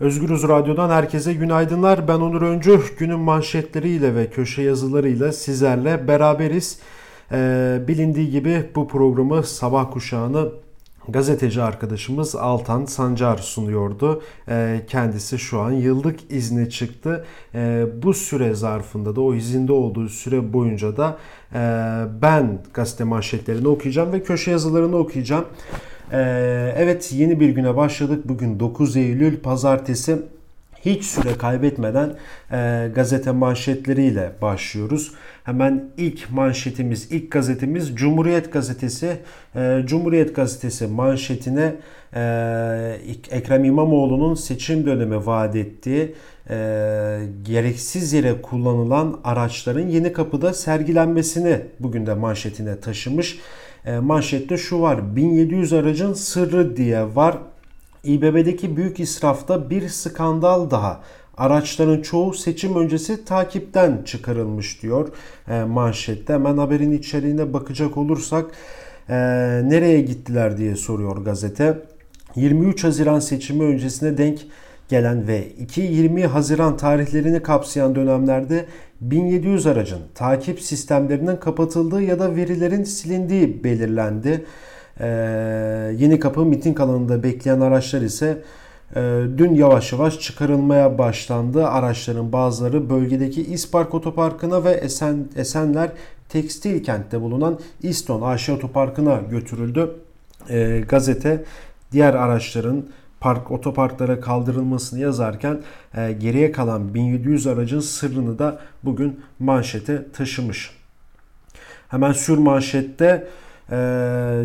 Özgürüz Radyo'dan herkese günaydınlar. Ben Onur Öncü. Günün manşetleriyle ve köşe yazılarıyla sizlerle beraberiz. Ee, bilindiği gibi bu programı sabah kuşağını gazeteci arkadaşımız Altan Sancar sunuyordu. Ee, kendisi şu an yıllık izne çıktı. Ee, bu süre zarfında da o izinde olduğu süre boyunca da e, ben gazete manşetlerini okuyacağım ve köşe yazılarını okuyacağım. Ee, evet yeni bir güne başladık. Bugün 9 Eylül pazartesi. Hiç süre kaybetmeden e, gazete manşetleriyle başlıyoruz. Hemen ilk manşetimiz, ilk gazetemiz Cumhuriyet Gazetesi. E, Cumhuriyet Gazetesi manşetine e, Ekrem İmamoğlu'nun seçim dönemi vaat ettiği e, gereksiz yere kullanılan araçların yeni kapıda sergilenmesini bugün de manşetine taşımış. E, manşette şu var 1700 aracın sırrı diye var. İBB'deki büyük israfta bir skandal daha. Araçların çoğu seçim öncesi takipten çıkarılmış diyor e, manşette. Hemen haberin içeriğine bakacak olursak e, nereye gittiler diye soruyor gazete. 23 Haziran seçimi öncesine denk gelen ve 2-20 Haziran tarihlerini kapsayan dönemlerde 1700 aracın takip sistemlerinin kapatıldığı ya da verilerin silindiği belirlendi. Ee, Yeni Kapı miting alanında bekleyen araçlar ise e, dün yavaş yavaş çıkarılmaya başlandı. Araçların bazıları bölgedeki İspark Otoparkı'na ve Esen, Esenler Tekstil Kent'te bulunan İston AŞ Otoparkı'na götürüldü. Ee, gazete diğer araçların park otoparklara kaldırılmasını yazarken e, geriye kalan 1700 aracın sırrını da bugün manşete taşımış. Hemen sür manşette e,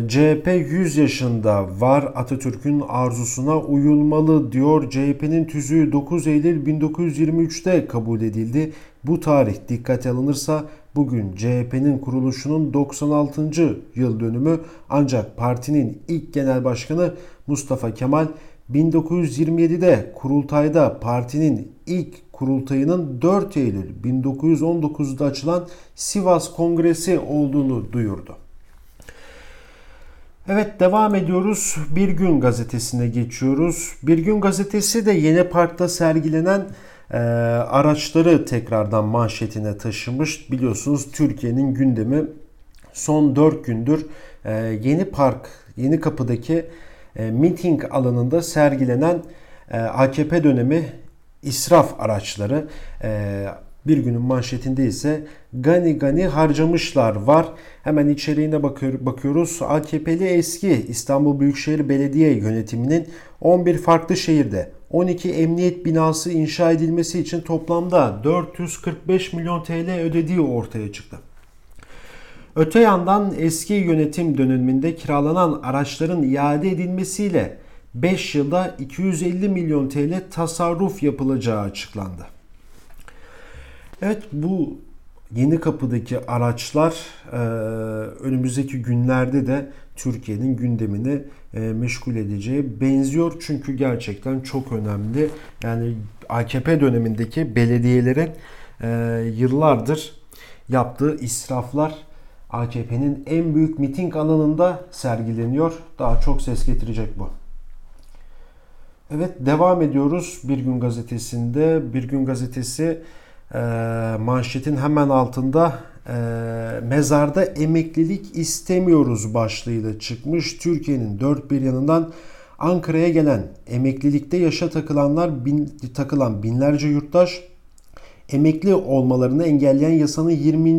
CHP 100 yaşında var Atatürk'ün arzusuna uyulmalı diyor. CHP'nin tüzüğü 9 Eylül 1923'te kabul edildi. Bu tarih dikkate alınırsa bugün CHP'nin kuruluşunun 96. yıl dönümü ancak partinin ilk genel başkanı Mustafa Kemal 1927'de kurultayda partinin ilk kurultayının 4 Eylül 1919'da açılan Sivas Kongresi olduğunu duyurdu. Evet devam ediyoruz. Bir Gün gazetesine geçiyoruz. Bir Gün gazetesi de Yeni Park'ta sergilenen e, araçları tekrardan manşetine taşımış. Biliyorsunuz Türkiye'nin gündemi son 4 gündür e, Yeni Park, Yeni Kapı'daki e, miting alanında sergilenen e, AKP dönemi israf araçları. E, bir günün manşetinde ise gani gani harcamışlar var. Hemen içeriğine bakıyor, bakıyoruz. AKP'li eski İstanbul Büyükşehir Belediye yönetiminin 11 farklı şehirde 12 emniyet binası inşa edilmesi için toplamda 445 milyon TL ödediği ortaya çıktı. Öte yandan eski yönetim döneminde kiralanan araçların iade edilmesiyle 5 yılda 250 milyon TL tasarruf yapılacağı açıklandı. Evet bu yeni kapıdaki araçlar e, önümüzdeki günlerde de Türkiye'nin gündemini e, meşgul edeceği benziyor. Çünkü gerçekten çok önemli. Yani AKP dönemindeki belediyelerin e, yıllardır yaptığı israflar AKP'nin en büyük miting alanında sergileniyor. Daha çok ses getirecek bu. Evet devam ediyoruz Bir Gün Gazetesi'nde. Bir Gün Gazetesi e, manşetin hemen altında e, mezarda emeklilik istemiyoruz başlığıyla çıkmış. Türkiye'nin dört bir yanından Ankara'ya gelen emeklilikte yaşa takılanlar bin, takılan binlerce yurttaş emekli olmalarını engelleyen yasanın 20.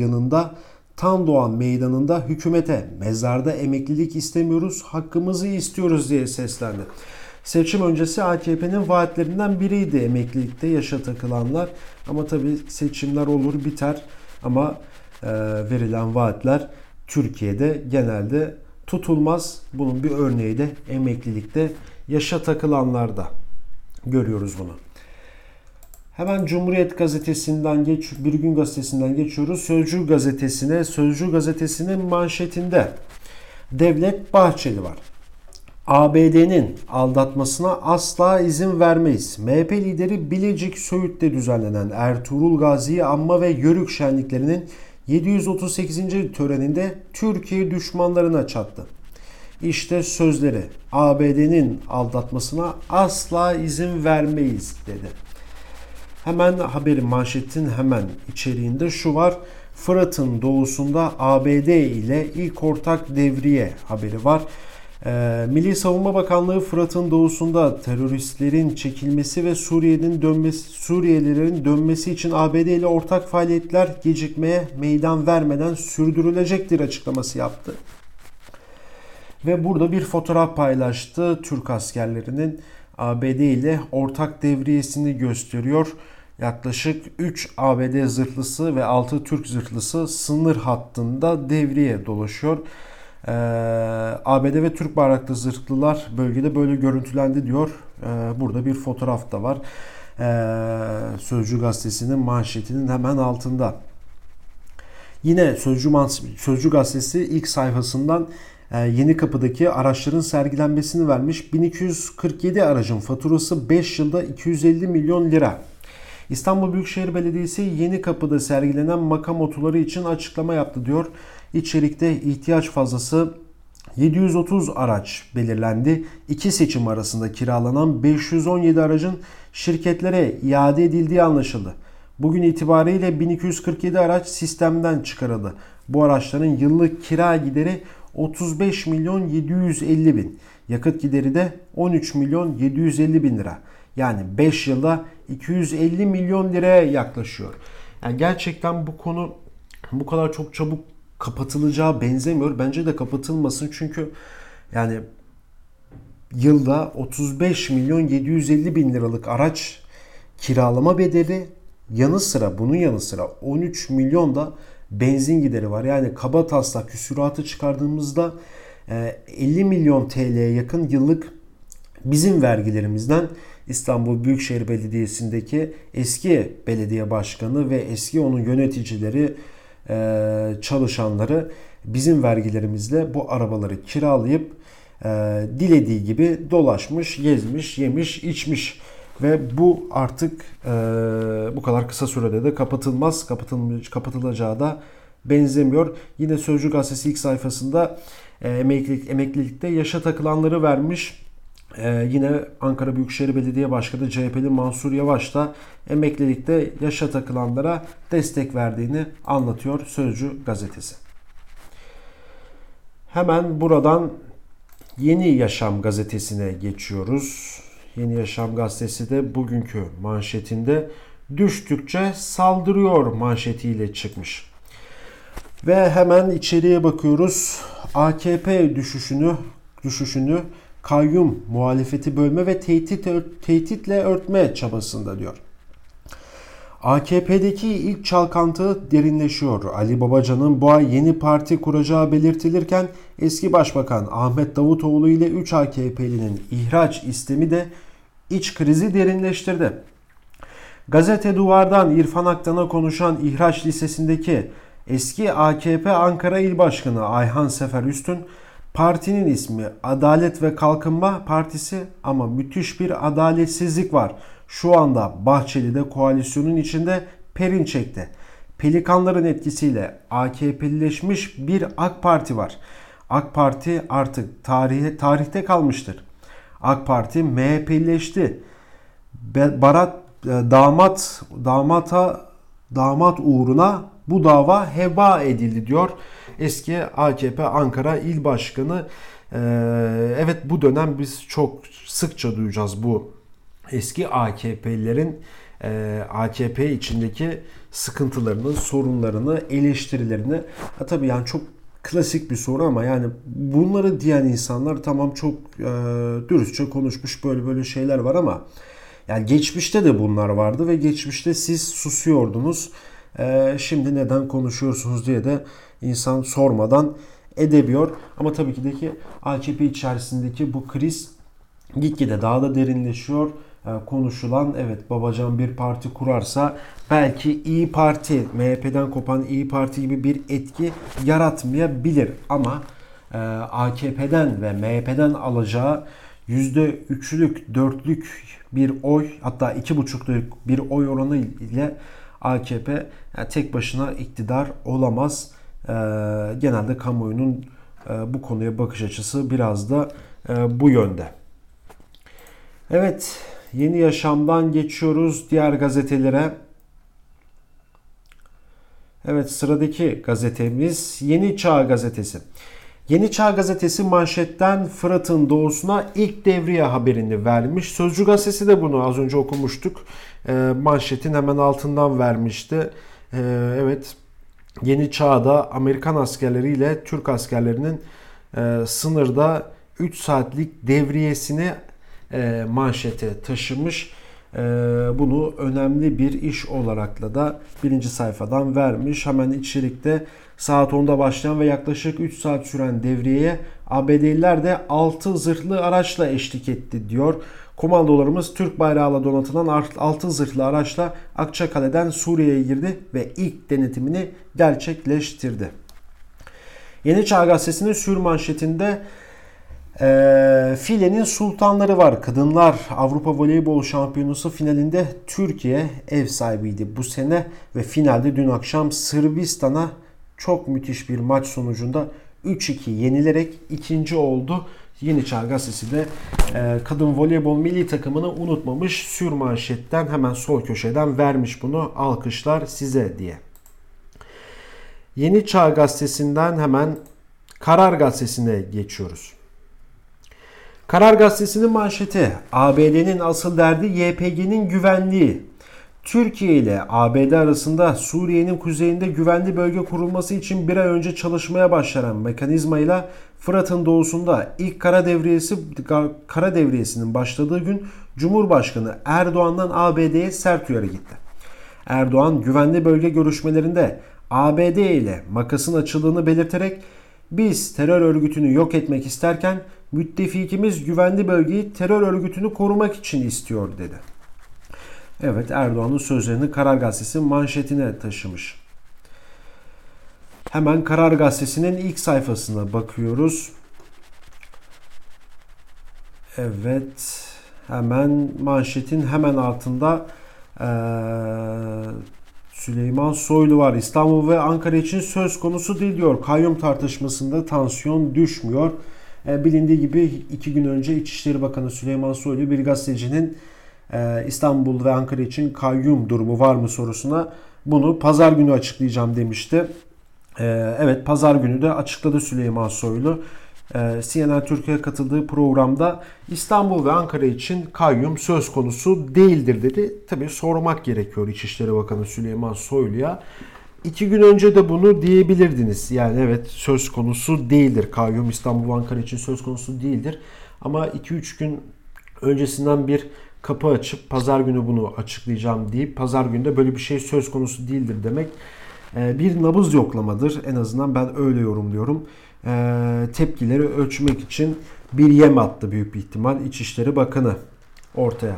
yanında Tan Doğan Meydanı'nda hükümete mezarda emeklilik istemiyoruz, hakkımızı istiyoruz diye seslendi. Seçim öncesi AKP'nin vaatlerinden biriydi emeklilikte yaşa takılanlar. Ama tabii seçimler olur biter ama e, verilen vaatler Türkiye'de genelde tutulmaz. Bunun bir örneği de emeklilikte yaşa takılanlarda görüyoruz bunu. Hemen Cumhuriyet Gazetesi'nden geç, Bir Gün Gazetesi'nden geçiyoruz. Sözcü Gazetesi'ne. Sözcü Gazetesi'nin manşetinde Devlet Bahçeli var. ABD'nin aldatmasına asla izin vermeyiz. MHP lideri Bilecik Söğüt'te düzenlenen Ertuğrul Gazi Anma ve Yörük şenliklerinin 738. töreninde Türkiye düşmanlarına çattı. İşte sözleri ABD'nin aldatmasına asla izin vermeyiz dedi. Hemen haberin manşetin hemen içeriğinde şu var. Fırat'ın doğusunda ABD ile ilk ortak devriye haberi var. Ee, Milli Savunma Bakanlığı Fırat'ın doğusunda teröristlerin çekilmesi ve Suriye'nin dönmesi, Suriyelilerin dönmesi için ABD ile ortak faaliyetler gecikmeye meydan vermeden sürdürülecektir açıklaması yaptı. Ve burada bir fotoğraf paylaştı. Türk askerlerinin ABD ile ortak devriyesini gösteriyor. Yaklaşık 3 ABD zırhlısı ve 6 Türk zırhlısı sınır hattında devriye dolaşıyor. Ee, ABD ve Türk bayraklı zırhlılar bölgede böyle görüntülendi diyor. Ee, burada bir fotoğraf da var. Ee, Sözcü gazetesinin manşetinin hemen altında. Yine Sözcü, Sözcü gazetesi ilk sayfasından e, Yeni Kapı'daki araçların sergilenmesini vermiş. 1247 aracın faturası 5 yılda 250 milyon lira. İstanbul Büyükşehir Belediyesi Yeni Kapı'da sergilenen makam otuları için açıklama yaptı diyor. İçerikte ihtiyaç fazlası 730 araç belirlendi. İki seçim arasında kiralanan 517 aracın şirketlere iade edildiği anlaşıldı. Bugün itibariyle 1247 araç sistemden çıkarıldı. Bu araçların yıllık kira gideri 35 milyon 750 bin. Yakıt gideri de 13 milyon 750 bin lira. Yani 5 yılda 250 milyon liraya yaklaşıyor. Yani gerçekten bu konu bu kadar çok çabuk kapatılacağı benzemiyor. Bence de kapatılmasın çünkü yani yılda 35 milyon 750 bin liralık araç kiralama bedeli yanı sıra bunun yanı sıra 13 milyon da benzin gideri var. Yani kaba taslak küsuratı çıkardığımızda 50 milyon TL'ye yakın yıllık bizim vergilerimizden İstanbul Büyükşehir Belediyesi'ndeki eski belediye başkanı ve eski onun yöneticileri, e, çalışanları bizim vergilerimizle bu arabaları kiralayıp e, dilediği gibi dolaşmış, gezmiş, yemiş, içmiş ve bu artık e, bu kadar kısa sürede de kapatılmaz, kapatılmış, kapatılacağı da benzemiyor. Yine Sözcü Gazetesi ilk sayfasında emeklilik, emeklilikte yaşa takılanları vermiş. Ee, yine Ankara Büyükşehir Belediye Başkanı CHP'li Mansur Yavaş da emeklilikte yaşa takılanlara destek verdiğini anlatıyor Sözcü gazetesi. Hemen buradan Yeni Yaşam gazetesine geçiyoruz. Yeni Yaşam gazetesi de bugünkü manşetinde düştükçe saldırıyor manşetiyle çıkmış. Ve hemen içeriye bakıyoruz. AKP düşüşünü düşüşünü kayyum muhalefeti bölme ve tehdit, tehditle örtme çabasında diyor. AKP'deki ilk çalkantı derinleşiyor. Ali Babacan'ın bu ay yeni parti kuracağı belirtilirken eski başbakan Ahmet Davutoğlu ile 3 AKP'linin ihraç istemi de iç krizi derinleştirdi. Gazete Duvar'dan İrfan Aktan'a konuşan ihraç listesindeki eski AKP Ankara İl Başkanı Ayhan Sefer Üstün Partinin ismi Adalet ve Kalkınma Partisi ama müthiş bir adaletsizlik var. Şu anda Bahçeli'de koalisyonun içinde Perinçek'te. Pelikanların etkisiyle AKP'lileşmiş bir AK Parti var. AK Parti artık tarihe, tarihte kalmıştır. AK Parti MHP'lileşti. Barat e, damat damata damat uğruna bu dava heba edildi diyor eski AKP Ankara İl Başkanı. Ee, evet bu dönem biz çok sıkça duyacağız bu eski AKP'lilerin e, AKP içindeki sıkıntılarını, sorunlarını, eleştirilerini. Ha, tabii yani çok klasik bir soru ama yani bunları diyen insanlar tamam çok e, dürüstçe konuşmuş böyle böyle şeyler var ama yani geçmişte de bunlar vardı ve geçmişte siz susuyordunuz. E, şimdi neden konuşuyorsunuz diye de insan sormadan edemiyor. Ama tabii ki de ki AKP içerisindeki bu kriz gitgide daha da derinleşiyor. Ee, konuşulan evet Babacan bir parti kurarsa belki İyi Parti MHP'den kopan İyi Parti gibi bir etki yaratmayabilir ama e, AKP'den ve MHP'den alacağı %3'lük 4'lük bir oy hatta 2,5'lük bir oy oranı ile AKP yani tek başına iktidar olamaz. Ee, genelde kamuoyunun e, bu konuya bakış açısı biraz da e, bu yönde. Evet, Yeni Yaşam'dan geçiyoruz diğer gazetelere. Evet, sıradaki gazetemiz Yeni Çağ Gazetesi. Yeni Çağ Gazetesi manşetten Fırat'ın doğusuna ilk devriye haberini vermiş. Sözcü Gazetesi de bunu az önce okumuştuk. E, manşetin hemen altından vermişti. E, evet Yeni Çağ'da Amerikan askerleriyle Türk askerlerinin e, sınırda 3 saatlik devriyesini e, manşete taşımış. E, bunu önemli bir iş olarakla da birinci sayfadan vermiş. Hemen içerikte saat 10'da başlayan ve yaklaşık 3 saat süren devriyeye ABD'liler de 6 zırhlı araçla eşlik etti diyor. Komandolarımız Türk bayrağıyla donatılan 6 zırhlı araçla Akçakale'den Suriye'ye girdi ve ilk denetimini gerçekleştirdi. Yeni Çağ Gazetesi'nin sür manşetinde e, filenin sultanları var. Kadınlar Avrupa Voleybol Şampiyonası finalinde Türkiye ev sahibiydi bu sene ve finalde dün akşam Sırbistan'a çok müthiş bir maç sonucunda 3-2 yenilerek ikinci oldu. Yeni Çağ Gazetesi de e, kadın voleybol milli takımını unutmamış. Sür manşetten hemen sol köşeden vermiş bunu. Alkışlar size diye. Yeni Çağ Gazetesi'nden hemen Karar Gazetesi'ne geçiyoruz. Karar Gazetesi'nin manşeti ABD'nin asıl derdi YPG'nin güvenliği. Türkiye ile ABD arasında Suriye'nin kuzeyinde güvenli bölge kurulması için bir ay önce çalışmaya başlanan mekanizmayla Fırat'ın doğusunda ilk kara devriyesi kara devriyesinin başladığı gün Cumhurbaşkanı Erdoğan'dan ABD'ye sert uyarı gitti. Erdoğan güvenli bölge görüşmelerinde ABD ile makasın açıldığını belirterek biz terör örgütünü yok etmek isterken müttefikimiz güvenli bölgeyi terör örgütünü korumak için istiyor dedi. Evet Erdoğan'ın sözlerini Karar Gazetesi manşetine taşımış. Hemen Karar Gazetesi'nin ilk sayfasına bakıyoruz. Evet. Hemen manşetin hemen altında ee, Süleyman Soylu var. İstanbul ve Ankara için söz konusu değil diyor. Kayyum tartışmasında tansiyon düşmüyor. E, bilindiği gibi iki gün önce İçişleri Bakanı Süleyman Soylu bir gazetecinin e, İstanbul ve Ankara için kayyum durumu var mı sorusuna bunu pazar günü açıklayacağım demişti. E, evet pazar günü de açıkladı Süleyman Soylu. CNN Türkiye katıldığı programda İstanbul ve Ankara için kayyum söz konusu değildir dedi. Tabi sormak gerekiyor İçişleri Bakanı Süleyman Soylu'ya. İki gün önce de bunu diyebilirdiniz. Yani evet söz konusu değildir. Kayyum İstanbul Ankara için söz konusu değildir. Ama 2-3 gün öncesinden bir kapı açıp pazar günü bunu açıklayacağım deyip pazar günde böyle bir şey söz konusu değildir demek e, bir nabız yoklamadır. En azından ben öyle yorumluyorum. E, tepkileri ölçmek için bir yem attı büyük bir ihtimal İçişleri Bakanı ortaya.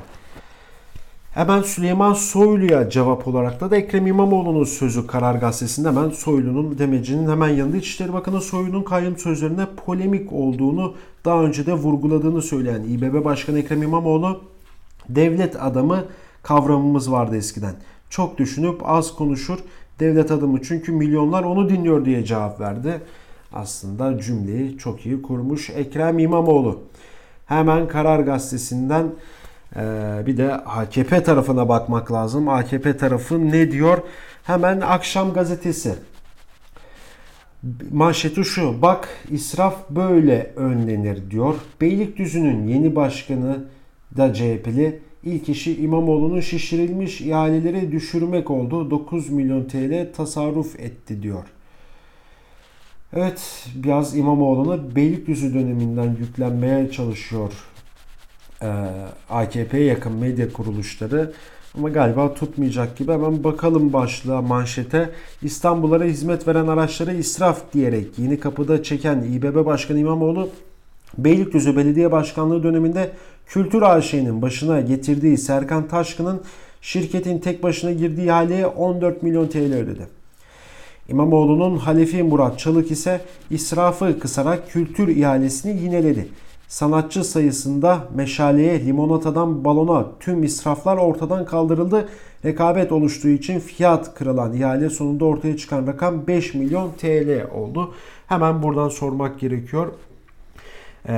Hemen Süleyman Soylu'ya cevap olarak da, da Ekrem İmamoğlu'nun sözü Karar Gazetesi'nde hemen Soylu'nun demecinin hemen yanında İçişleri Bakanı Soylu'nun kayyum sözlerine polemik olduğunu daha önce de vurguladığını söyleyen İBB Başkanı Ekrem İmamoğlu devlet adamı kavramımız vardı eskiden. Çok düşünüp az konuşur devlet adamı çünkü milyonlar onu dinliyor diye cevap verdi. Aslında cümleyi çok iyi kurmuş Ekrem İmamoğlu. Hemen Karar Gazetesi'nden bir de AKP tarafına bakmak lazım. AKP tarafı ne diyor? Hemen Akşam Gazetesi. Manşeti şu. Bak israf böyle önlenir diyor. Beylikdüzü'nün yeni başkanı da CHP'li. İlk işi İmamoğlu'nun şişirilmiş ihaleleri düşürmek oldu. 9 milyon TL tasarruf etti diyor. Evet biraz İmamoğlu'na Beylikdüzü döneminden yüklenmeye çalışıyor AKP'ye yakın medya kuruluşları ama galiba tutmayacak gibi. Hemen bakalım başlığa manşete. İstanbul'a hizmet veren araçları israf diyerek yeni kapıda çeken İBB Başkanı İmamoğlu Beylikdüzü Belediye Başkanlığı döneminde Kültür AŞ'nin başına getirdiği Serkan Taşkın'ın şirketin tek başına girdiği ihaleye 14 milyon TL ödedi. İmamoğlu'nun Halefi Murat Çalık ise israfı kısarak kültür ihalesini yineledi. Sanatçı sayısında meşaleye, limonatadan balona tüm israflar ortadan kaldırıldı. Rekabet oluştuğu için fiyat kırılan ihale sonunda ortaya çıkan rakam 5 milyon TL oldu. Hemen buradan sormak gerekiyor. Ee,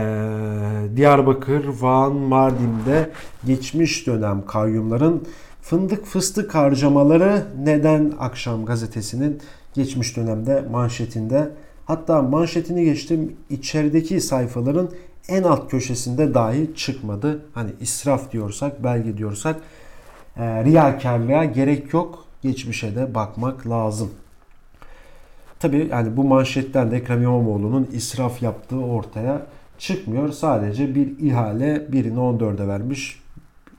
Diyarbakır, Van, Mardin'de geçmiş dönem kayyumların fındık fıstık harcamaları neden Akşam gazetesinin geçmiş dönemde manşetinde hatta manşetini geçtim içerideki sayfaların en alt köşesinde dahi çıkmadı. Hani israf diyorsak, belge diyorsak e, riyakarlığa gerek yok. Geçmişe de bakmak lazım. Tabi yani bu manşetten de Ekrem İmamoğlu'nun israf yaptığı ortaya çıkmıyor. Sadece bir ihale birini 14'e vermiş.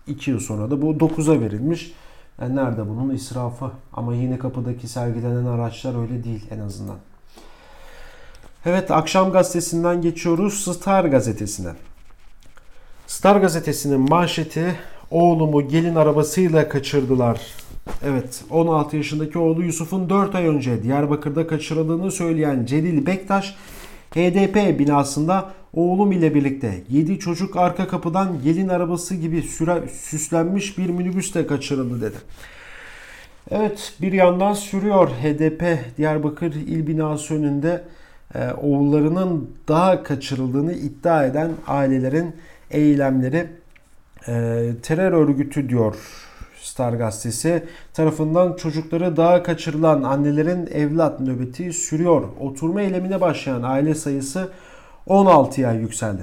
2 yıl sonra da bu 9'a verilmiş. Yani nerede bunun israfı? Ama yine kapıdaki sergilenen araçlar öyle değil en azından. Evet akşam gazetesinden geçiyoruz Star gazetesine. Star gazetesinin manşeti oğlumu gelin arabasıyla kaçırdılar. Evet 16 yaşındaki oğlu Yusuf'un 4 ay önce Diyarbakır'da kaçırıldığını söyleyen Celil Bektaş HDP binasında oğlum ile birlikte 7 çocuk arka kapıdan gelin arabası gibi süre, süslenmiş bir minibüsle kaçırıldı dedi. Evet bir yandan sürüyor HDP Diyarbakır il binası önünde oğullarının daha kaçırıldığını iddia eden ailelerin eylemleri e, terör örgütü diyor Star gazetesi tarafından çocukları daha kaçırılan annelerin evlat nöbeti sürüyor. Oturma eylemine başlayan aile sayısı 16'ya yükseldi.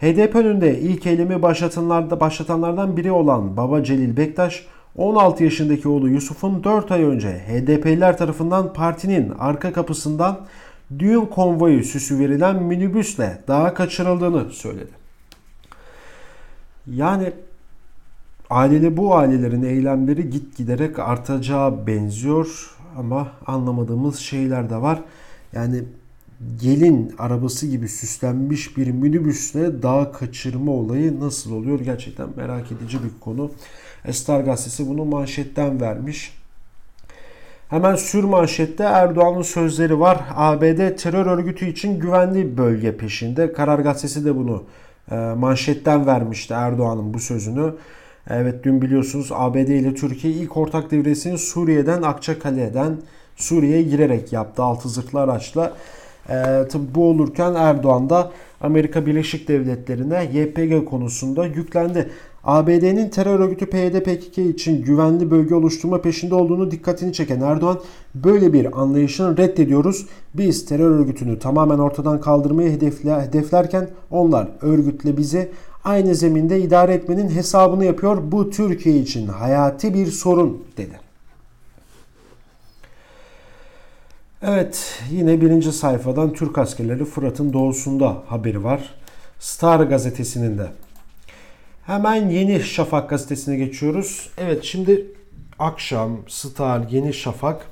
HDP önünde ilk eylemi başlatanlarda, başlatanlardan biri olan Baba Celil Bektaş, 16 yaşındaki oğlu Yusuf'un 4 ay önce HDP'liler tarafından partinin arka kapısından düğün konvoyu süsü verilen minibüsle daha kaçırıldığını söyledi. Yani aileli bu ailelerin eylemleri git giderek artacağı benziyor ama anlamadığımız şeyler de var. Yani gelin arabası gibi süslenmiş bir minibüsle dağ kaçırma olayı nasıl oluyor gerçekten merak edici bir konu. Star gazetesi bunu manşetten vermiş. Hemen sür manşette Erdoğan'ın sözleri var. ABD terör örgütü için güvenli bölge peşinde. Karar gazetesi de bunu e, manşetten vermişti Erdoğan'ın bu sözünü. Evet dün biliyorsunuz ABD ile Türkiye ilk ortak devresini Suriye'den Akçakale'den Suriye'ye girerek yaptı altı zırhlı araçla. E, tabi bu olurken Erdoğan da Amerika Birleşik Devletleri'ne YPG konusunda yüklendi. ABD'nin terör örgütü PYD-PKK için güvenli bölge oluşturma peşinde olduğunu dikkatini çeken Erdoğan, böyle bir anlayışını reddediyoruz. Biz terör örgütünü tamamen ortadan kaldırmayı hedeflerken onlar örgütle bizi aynı zeminde idare etmenin hesabını yapıyor. Bu Türkiye için hayati bir sorun dedi. Evet yine birinci sayfadan Türk askerleri Fırat'ın doğusunda haberi var. Star gazetesinin de. Hemen Yeni Şafak gazetesine geçiyoruz. Evet şimdi akşam Star, Yeni Şafak.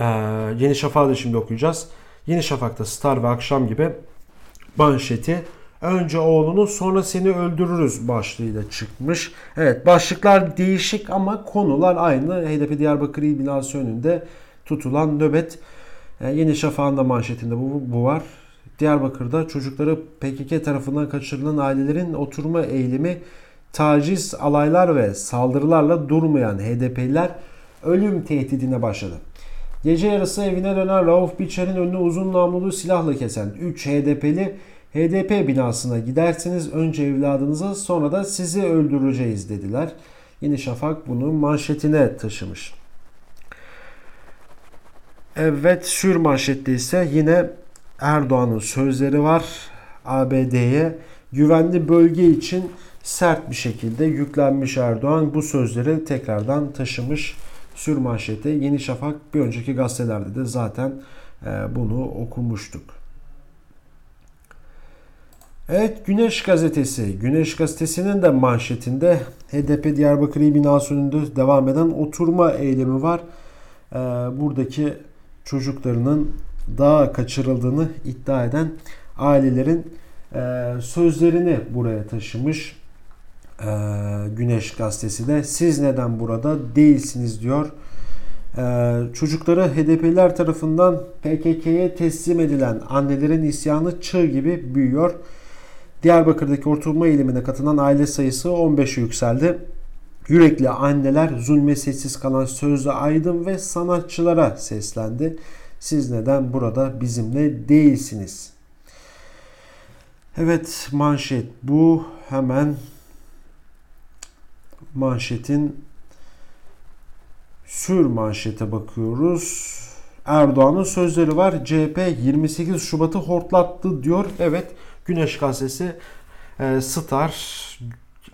Ee, Yeni Şafak'ı da şimdi okuyacağız. Yeni Şafak'ta Star ve Akşam gibi manşeti önce oğlunu sonra seni öldürürüz başlığıyla çıkmış. Evet başlıklar değişik ama konular aynı. HDP Diyarbakır İl binası önünde tutulan nöbet. Ee, Yeni Şafak'ın da manşetinde bu, bu var. Diyarbakır'da çocukları PKK tarafından kaçırılan ailelerin oturma eğilimi taciz, alaylar ve saldırılarla durmayan HDP'liler ölüm tehdidine başladı. Gece yarısı evine dönen Rauf Biçer'in önünü uzun namlulu silahla kesen 3 HDP'li HDP binasına giderseniz önce evladınızı sonra da sizi öldüreceğiz dediler. Yeni Şafak bunu manşetine taşımış. Evet sür manşette ise yine Erdoğan'ın sözleri var. ABD'ye güvenli bölge için sert bir şekilde yüklenmiş Erdoğan. Bu sözleri tekrardan taşımış sür manşete. Yeni Şafak bir önceki gazetelerde de zaten e, bunu okumuştuk. Evet Güneş Gazetesi. Güneş Gazetesi'nin de manşetinde HDP Diyarbakır İl binası önünde devam eden oturma eylemi var. E, buradaki çocuklarının daha kaçırıldığını iddia eden ailelerin e, sözlerini buraya taşımış. E, Güneş gazetesi de siz neden burada değilsiniz diyor. E, çocukları HDP'ler tarafından PKK'ye teslim edilen annelerin isyanı çığ gibi büyüyor. Diyarbakır'daki oturma eylemine katılan aile sayısı 15'e yükseldi. Yürekli anneler zulme sessiz kalan sözlü aydın ve sanatçılara seslendi. Siz neden burada bizimle değilsiniz? Evet manşet bu. Hemen manşetin sür manşete bakıyoruz. Erdoğan'ın sözleri var. CHP 28 Şubat'ı hortlattı diyor. Evet Güneş Gazetesi e, Star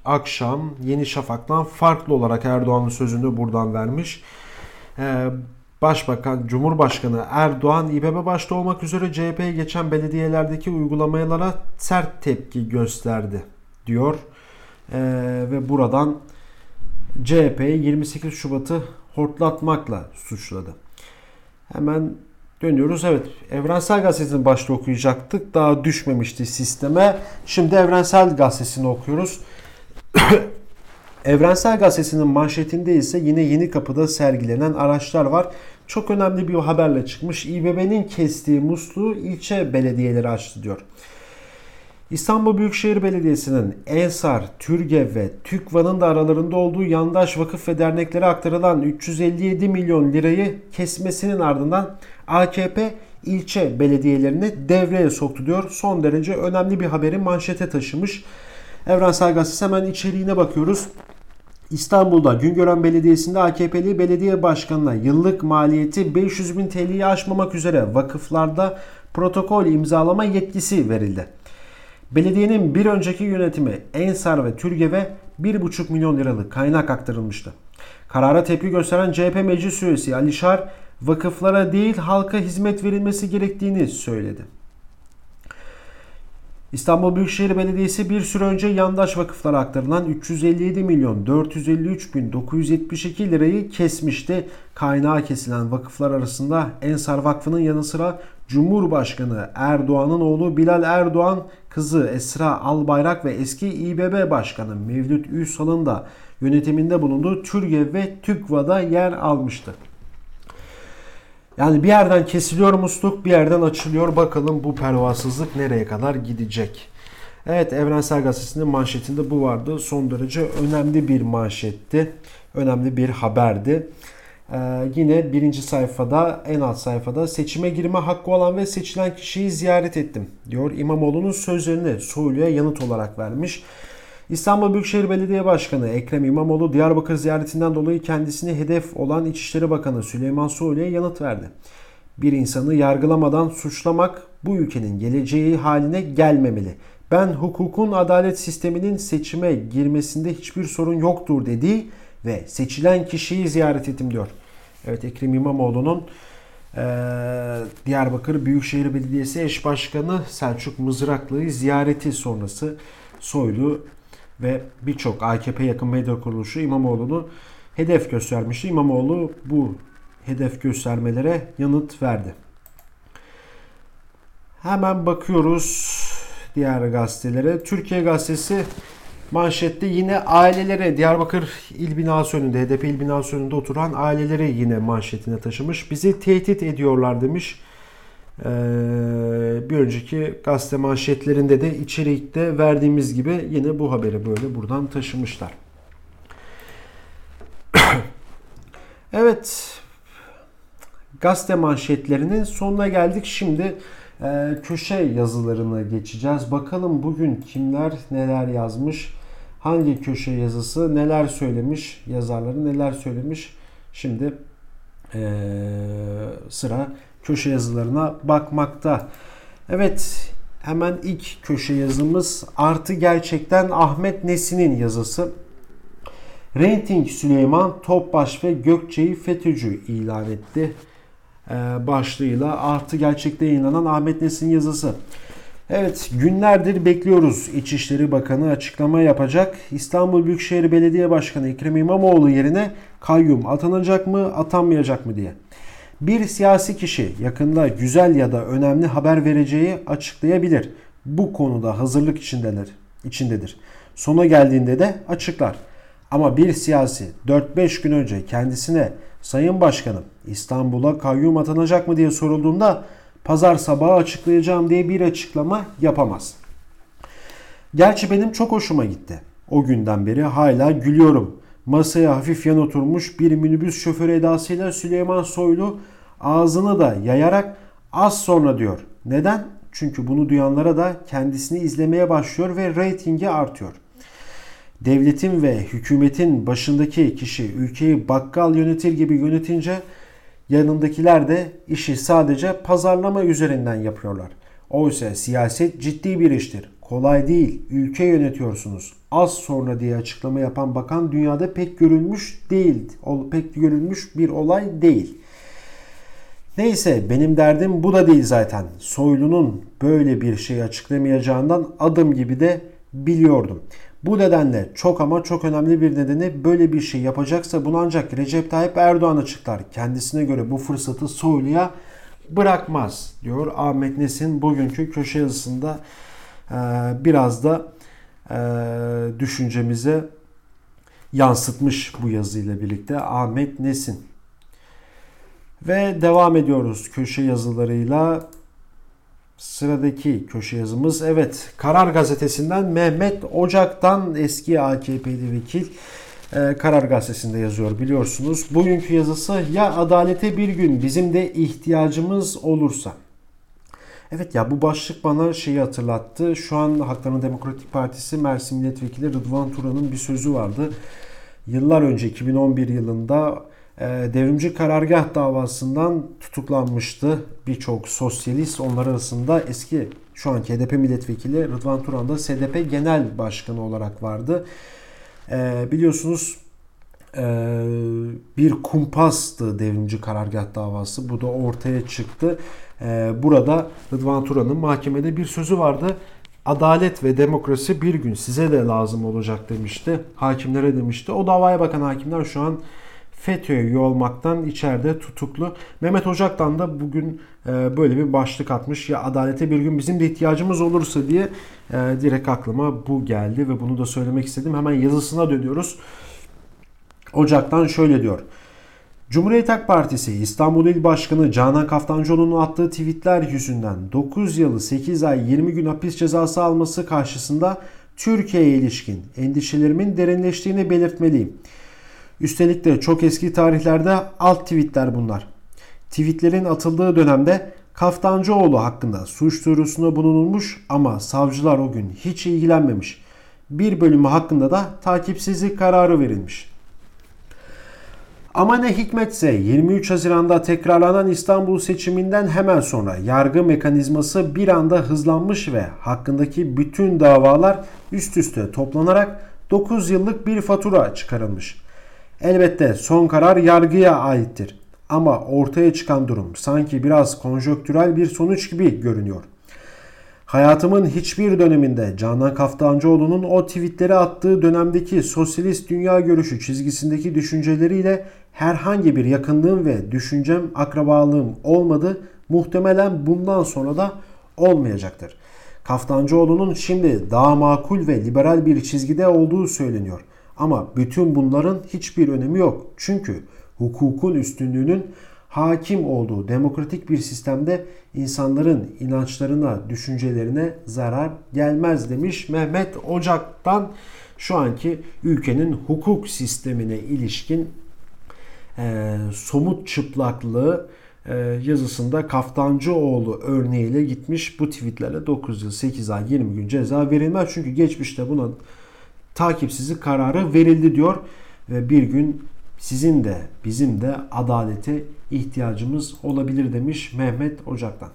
akşam Yeni Şafak'tan farklı olarak Erdoğan'ın sözünü buradan vermiş. E, Başbakan, Cumhurbaşkanı Erdoğan, İBB başta olmak üzere CHP'ye geçen belediyelerdeki uygulamalara sert tepki gösterdi diyor. Ee, ve buradan CHP'yi 28 Şubat'ı hortlatmakla suçladı. Hemen dönüyoruz. Evet Evrensel Gazetesi'ni başta okuyacaktık. Daha düşmemişti sisteme. Şimdi Evrensel Gazetesi'ni okuyoruz. Evrensel Gazetesi'nin manşetinde ise yine Yeni Kapı'da sergilenen araçlar var. Çok önemli bir haberle çıkmış. İBB'nin kestiği musluğu ilçe belediyeleri açtı diyor. İstanbul Büyükşehir Belediyesi'nin Ensar, Türgev ve TÜKVA'nın da aralarında olduğu yandaş vakıf ve derneklere aktarılan 357 milyon lirayı kesmesinin ardından AKP ilçe belediyelerini devreye soktu diyor. Son derece önemli bir haberi manşete taşımış. Evrensel Gazetesi hemen içeriğine bakıyoruz. İstanbul'da Güngören Belediyesi'nde AKP'li belediye başkanına yıllık maliyeti 500 bin TL'yi aşmamak üzere vakıflarda protokol imzalama yetkisi verildi. Belediyenin bir önceki yönetimi Ensar ve Türgev'e 1,5 milyon liralık kaynak aktarılmıştı. Karara tepki gösteren CHP meclis üyesi Alişar vakıflara değil halka hizmet verilmesi gerektiğini söyledi. İstanbul Büyükşehir Belediyesi bir süre önce yandaş vakıflara aktarılan 357 milyon 453 bin 972 lirayı kesmişti. Kaynağı kesilen vakıflar arasında Ensar Vakfı'nın yanı sıra Cumhurbaşkanı Erdoğan'ın oğlu Bilal Erdoğan, kızı Esra Albayrak ve eski İBB Başkanı Mevlüt Üsal'ın da yönetiminde bulunduğu Türgev ve TÜKVA'da yer almıştı. Yani bir yerden kesiliyor musluk, bir yerden açılıyor. Bakalım bu pervasızlık nereye kadar gidecek? Evet Evrensel Gazetesi'nin manşetinde bu vardı. Son derece önemli bir manşetti. Önemli bir haberdi. Ee, yine birinci sayfada en alt sayfada seçime girme hakkı olan ve seçilen kişiyi ziyaret ettim diyor. İmamoğlu'nun sözlerini Soylu'ya yanıt olarak vermiş. İstanbul Büyükşehir Belediye Başkanı Ekrem İmamoğlu Diyarbakır ziyaretinden dolayı kendisini hedef olan İçişleri Bakanı Süleyman Soylu'ya yanıt verdi. Bir insanı yargılamadan suçlamak bu ülkenin geleceği haline gelmemeli. Ben hukukun adalet sisteminin seçime girmesinde hiçbir sorun yoktur dediği ve seçilen kişiyi ziyaret ettim diyor. Evet Ekrem İmamoğlu'nun e, Diyarbakır Büyükşehir Belediyesi eş başkanı Selçuk Mızraklı'yı ziyareti sonrası Soylu ve birçok AKP yakın medya kuruluşu İmamoğlu'nu hedef göstermişti. İmamoğlu bu hedef göstermelere yanıt verdi. Hemen bakıyoruz diğer gazetelere. Türkiye Gazetesi manşette yine aileleri Diyarbakır İl Binası önünde, HDP İl Binası önünde oturan aileleri yine manşetine taşımış. Bizi tehdit ediyorlar demiş. Ee, bir önceki gazete manşetlerinde de içerikte verdiğimiz gibi yine bu haberi böyle buradan taşımışlar. evet gazete manşetlerinin sonuna geldik. Şimdi e, köşe yazılarına geçeceğiz. Bakalım bugün kimler neler yazmış, hangi köşe yazısı neler söylemiş, yazarları neler söylemiş. Şimdi e, sıra köşe yazılarına bakmakta. Evet hemen ilk köşe yazımız artı gerçekten Ahmet Nesin'in yazısı. Rating Süleyman Topbaş ve Gökçe'yi FETÖ'cü ilan etti. Ee, başlığıyla artı gerçekte yayınlanan Ahmet Nesin yazısı. Evet günlerdir bekliyoruz. İçişleri Bakanı açıklama yapacak. İstanbul Büyükşehir Belediye Başkanı Ekrem İmamoğlu yerine kayyum atanacak mı atanmayacak mı diye. Bir siyasi kişi yakında güzel ya da önemli haber vereceği açıklayabilir. Bu konuda hazırlık içindeler, içindedir. Sona geldiğinde de açıklar. Ama bir siyasi 4-5 gün önce kendisine Sayın Başkanım İstanbul'a kayyum atanacak mı diye sorulduğunda pazar sabahı açıklayacağım diye bir açıklama yapamaz. Gerçi benim çok hoşuma gitti. O günden beri hala gülüyorum. Masaya hafif yan oturmuş bir minibüs şoförü edasıyla Süleyman Soylu ağzını da yayarak az sonra diyor. Neden? Çünkü bunu duyanlara da kendisini izlemeye başlıyor ve reytingi artıyor. Devletin ve hükümetin başındaki kişi ülkeyi bakkal yönetir gibi yönetince yanındakiler de işi sadece pazarlama üzerinden yapıyorlar. Oysa siyaset ciddi bir iştir. Kolay değil. Ülke yönetiyorsunuz. Az sonra diye açıklama yapan bakan dünyada pek görülmüş değil. Pek görülmüş bir olay değil. Neyse benim derdim bu da değil zaten. Soylu'nun böyle bir şey açıklamayacağından adım gibi de biliyordum. Bu nedenle çok ama çok önemli bir nedeni böyle bir şey yapacaksa bunu ancak Recep Tayyip Erdoğan açıklar. Kendisine göre bu fırsatı Soylu'ya bırakmaz diyor Ahmet Nesin bugünkü köşe yazısında biraz da düşüncemize yansıtmış bu yazıyla birlikte Ahmet Nesin. Ve devam ediyoruz köşe yazılarıyla. Sıradaki köşe yazımız evet Karar Gazetesi'nden Mehmet Ocak'tan eski AKP'li vekil e, Karar Gazetesi'nde yazıyor biliyorsunuz. Bugünkü yazısı ya adalete bir gün bizim de ihtiyacımız olursa. Evet ya bu başlık bana şeyi hatırlattı. Şu an Hakların Demokratik Partisi Mersin Milletvekili Rıdvan Turan'ın bir sözü vardı. Yıllar önce 2011 yılında e, devrimci karargah davasından tutuklanmıştı birçok sosyalist. Onlar arasında eski şu anki HDP milletvekili Rıdvan Turan da SDP Genel Başkanı olarak vardı. E, biliyorsunuz e, bir kumpastı devrimci karargah davası. Bu da ortaya çıktı. Burada Rıdvan Turan'ın mahkemede bir sözü vardı. Adalet ve demokrasi bir gün size de lazım olacak demişti. Hakimlere demişti. O davaya bakan hakimler şu an FETÖ üye olmaktan içeride tutuklu. Mehmet Ocak'tan da bugün e, böyle bir başlık atmış. Ya adalete bir gün bizim de ihtiyacımız olursa diye e, direkt aklıma bu geldi ve bunu da söylemek istedim. Hemen yazısına dönüyoruz. Ocak'tan şöyle diyor. Cumhuriyet Halk Partisi İstanbul İl Başkanı Canan Kaftancıoğlu'nun attığı tweetler yüzünden 9 yılı 8 ay 20 gün hapis cezası alması karşısında Türkiye'ye ilişkin endişelerimin derinleştiğini belirtmeliyim. Üstelik de çok eski tarihlerde alt tweetler bunlar. Tweetlerin atıldığı dönemde Kaftancıoğlu hakkında suç duyurusunda bulunulmuş ama savcılar o gün hiç ilgilenmemiş. Bir bölümü hakkında da takipsizlik kararı verilmiş. Ama ne hikmetse 23 Haziran'da tekrarlanan İstanbul seçiminden hemen sonra yargı mekanizması bir anda hızlanmış ve hakkındaki bütün davalar üst üste toplanarak 9 yıllık bir fatura çıkarılmış. Elbette son karar yargıya aittir. Ama ortaya çıkan durum sanki biraz konjöktürel bir sonuç gibi görünüyor. Hayatımın hiçbir döneminde Canan Kaftancıoğlu'nun o tweetleri attığı dönemdeki sosyalist dünya görüşü çizgisindeki düşünceleriyle herhangi bir yakınlığım ve düşüncem, akrabalığım olmadı. Muhtemelen bundan sonra da olmayacaktır. Kaftancıoğlu'nun şimdi daha makul ve liberal bir çizgide olduğu söyleniyor. Ama bütün bunların hiçbir önemi yok. Çünkü hukukun üstünlüğünün hakim olduğu demokratik bir sistemde insanların inançlarına, düşüncelerine zarar gelmez demiş Mehmet Ocak'tan şu anki ülkenin hukuk sistemine ilişkin e, somut çıplaklığı e, yazısında Kaftancıoğlu örneğiyle gitmiş bu tweetlerle 9 yıl 8 ay 20 gün ceza verilmez. Çünkü geçmişte buna takipsizlik kararı verildi diyor. Ve bir gün sizin de bizim de adalete ihtiyacımız olabilir demiş Mehmet Ocak'tan.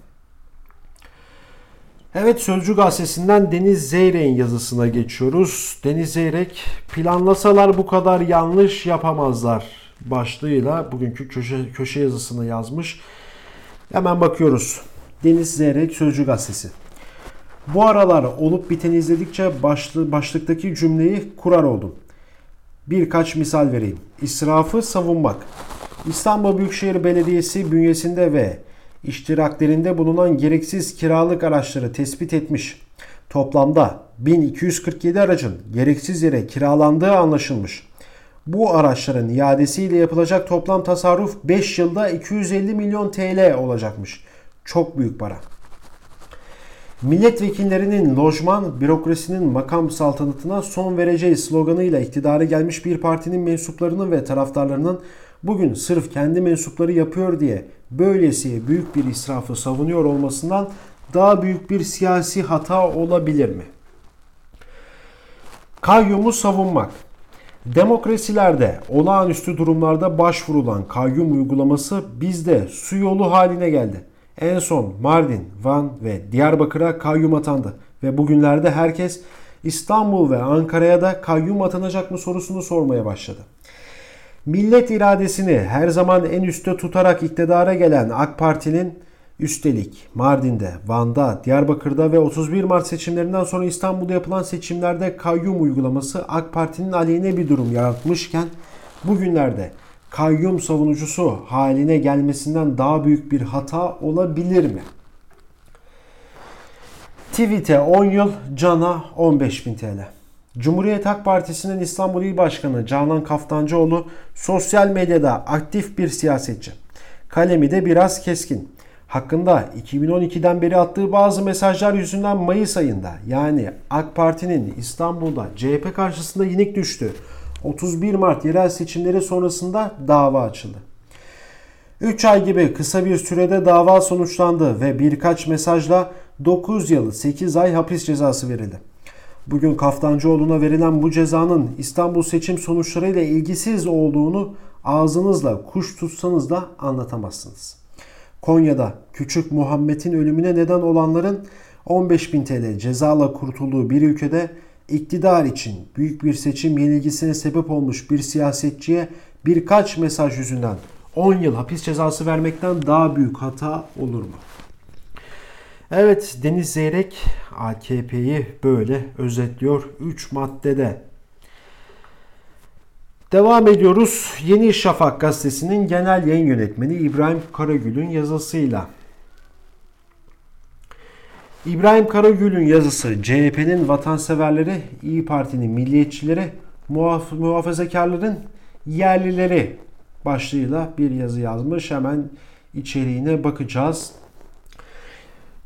Evet Sözcü Gazetesi'nden Deniz Zeyrek'in yazısına geçiyoruz. Deniz Zeyrek planlasalar bu kadar yanlış yapamazlar başlığıyla bugünkü köşe, köşe yazısını yazmış. Hemen bakıyoruz. Deniz Zeyrek Sözcü Gazetesi. Bu aralar olup biteni izledikçe başlı, başlıktaki cümleyi kurar oldum. Birkaç misal vereyim. İsrafı savunmak. İstanbul Büyükşehir Belediyesi bünyesinde ve iştiraklerinde bulunan gereksiz kiralık araçları tespit etmiş. Toplamda 1247 aracın gereksiz yere kiralandığı anlaşılmış. Bu araçların iadesiyle yapılacak toplam tasarruf 5 yılda 250 milyon TL olacakmış. Çok büyük para. Milletvekillerinin lojman, bürokrasinin makam saltanatına son vereceği sloganıyla iktidara gelmiş bir partinin mensuplarının ve taraftarlarının bugün sırf kendi mensupları yapıyor diye böylesi büyük bir israfı savunuyor olmasından daha büyük bir siyasi hata olabilir mi? Kayyumu savunmak. Demokrasilerde olağanüstü durumlarda başvurulan kayyum uygulaması bizde su yolu haline geldi. En son Mardin, Van ve Diyarbakır'a kayyum atandı ve bugünlerde herkes İstanbul ve Ankara'ya da kayyum atanacak mı sorusunu sormaya başladı. Millet iradesini her zaman en üstte tutarak iktidara gelen AK Parti'nin üstelik Mardin'de, Van'da, Diyarbakır'da ve 31 Mart seçimlerinden sonra İstanbul'da yapılan seçimlerde kayyum uygulaması AK Parti'nin aleyhine bir durum yaratmışken bugünlerde kayyum savunucusu haline gelmesinden daha büyük bir hata olabilir mi? Tweet'e 10 yıl, Can'a 15.000 TL. Cumhuriyet Halk Partisi'nin İstanbul İl Başkanı Canan Kaftancıoğlu sosyal medyada aktif bir siyasetçi. Kalemi de biraz keskin. Hakkında 2012'den beri attığı bazı mesajlar yüzünden Mayıs ayında yani AK Parti'nin İstanbul'da CHP karşısında yenik düştü. 31 Mart yerel seçimleri sonrasında dava açıldı. 3 ay gibi kısa bir sürede dava sonuçlandı ve birkaç mesajla 9 yıl 8 ay hapis cezası verildi. Bugün Kaftancıoğlu'na verilen bu cezanın İstanbul seçim sonuçlarıyla ilgisiz olduğunu ağzınızla kuş tutsanız da anlatamazsınız. Konya'da küçük Muhammed'in ölümüne neden olanların 15.000 TL cezala kurtulduğu bir ülkede iktidar için büyük bir seçim yenilgisine sebep olmuş bir siyasetçiye birkaç mesaj yüzünden 10 yıl hapis cezası vermekten daha büyük hata olur mu? Evet Deniz Zeyrek AKP'yi böyle özetliyor 3 maddede. Devam ediyoruz. Yeni Şafak gazetesinin genel yayın yönetmeni İbrahim Karagül'ün yazısıyla. İbrahim Karagül'ün yazısı CHP'nin vatanseverleri, İyi Parti'nin milliyetçileri, muhaf muhafazakarların yerlileri başlığıyla bir yazı yazmış. Hemen içeriğine bakacağız.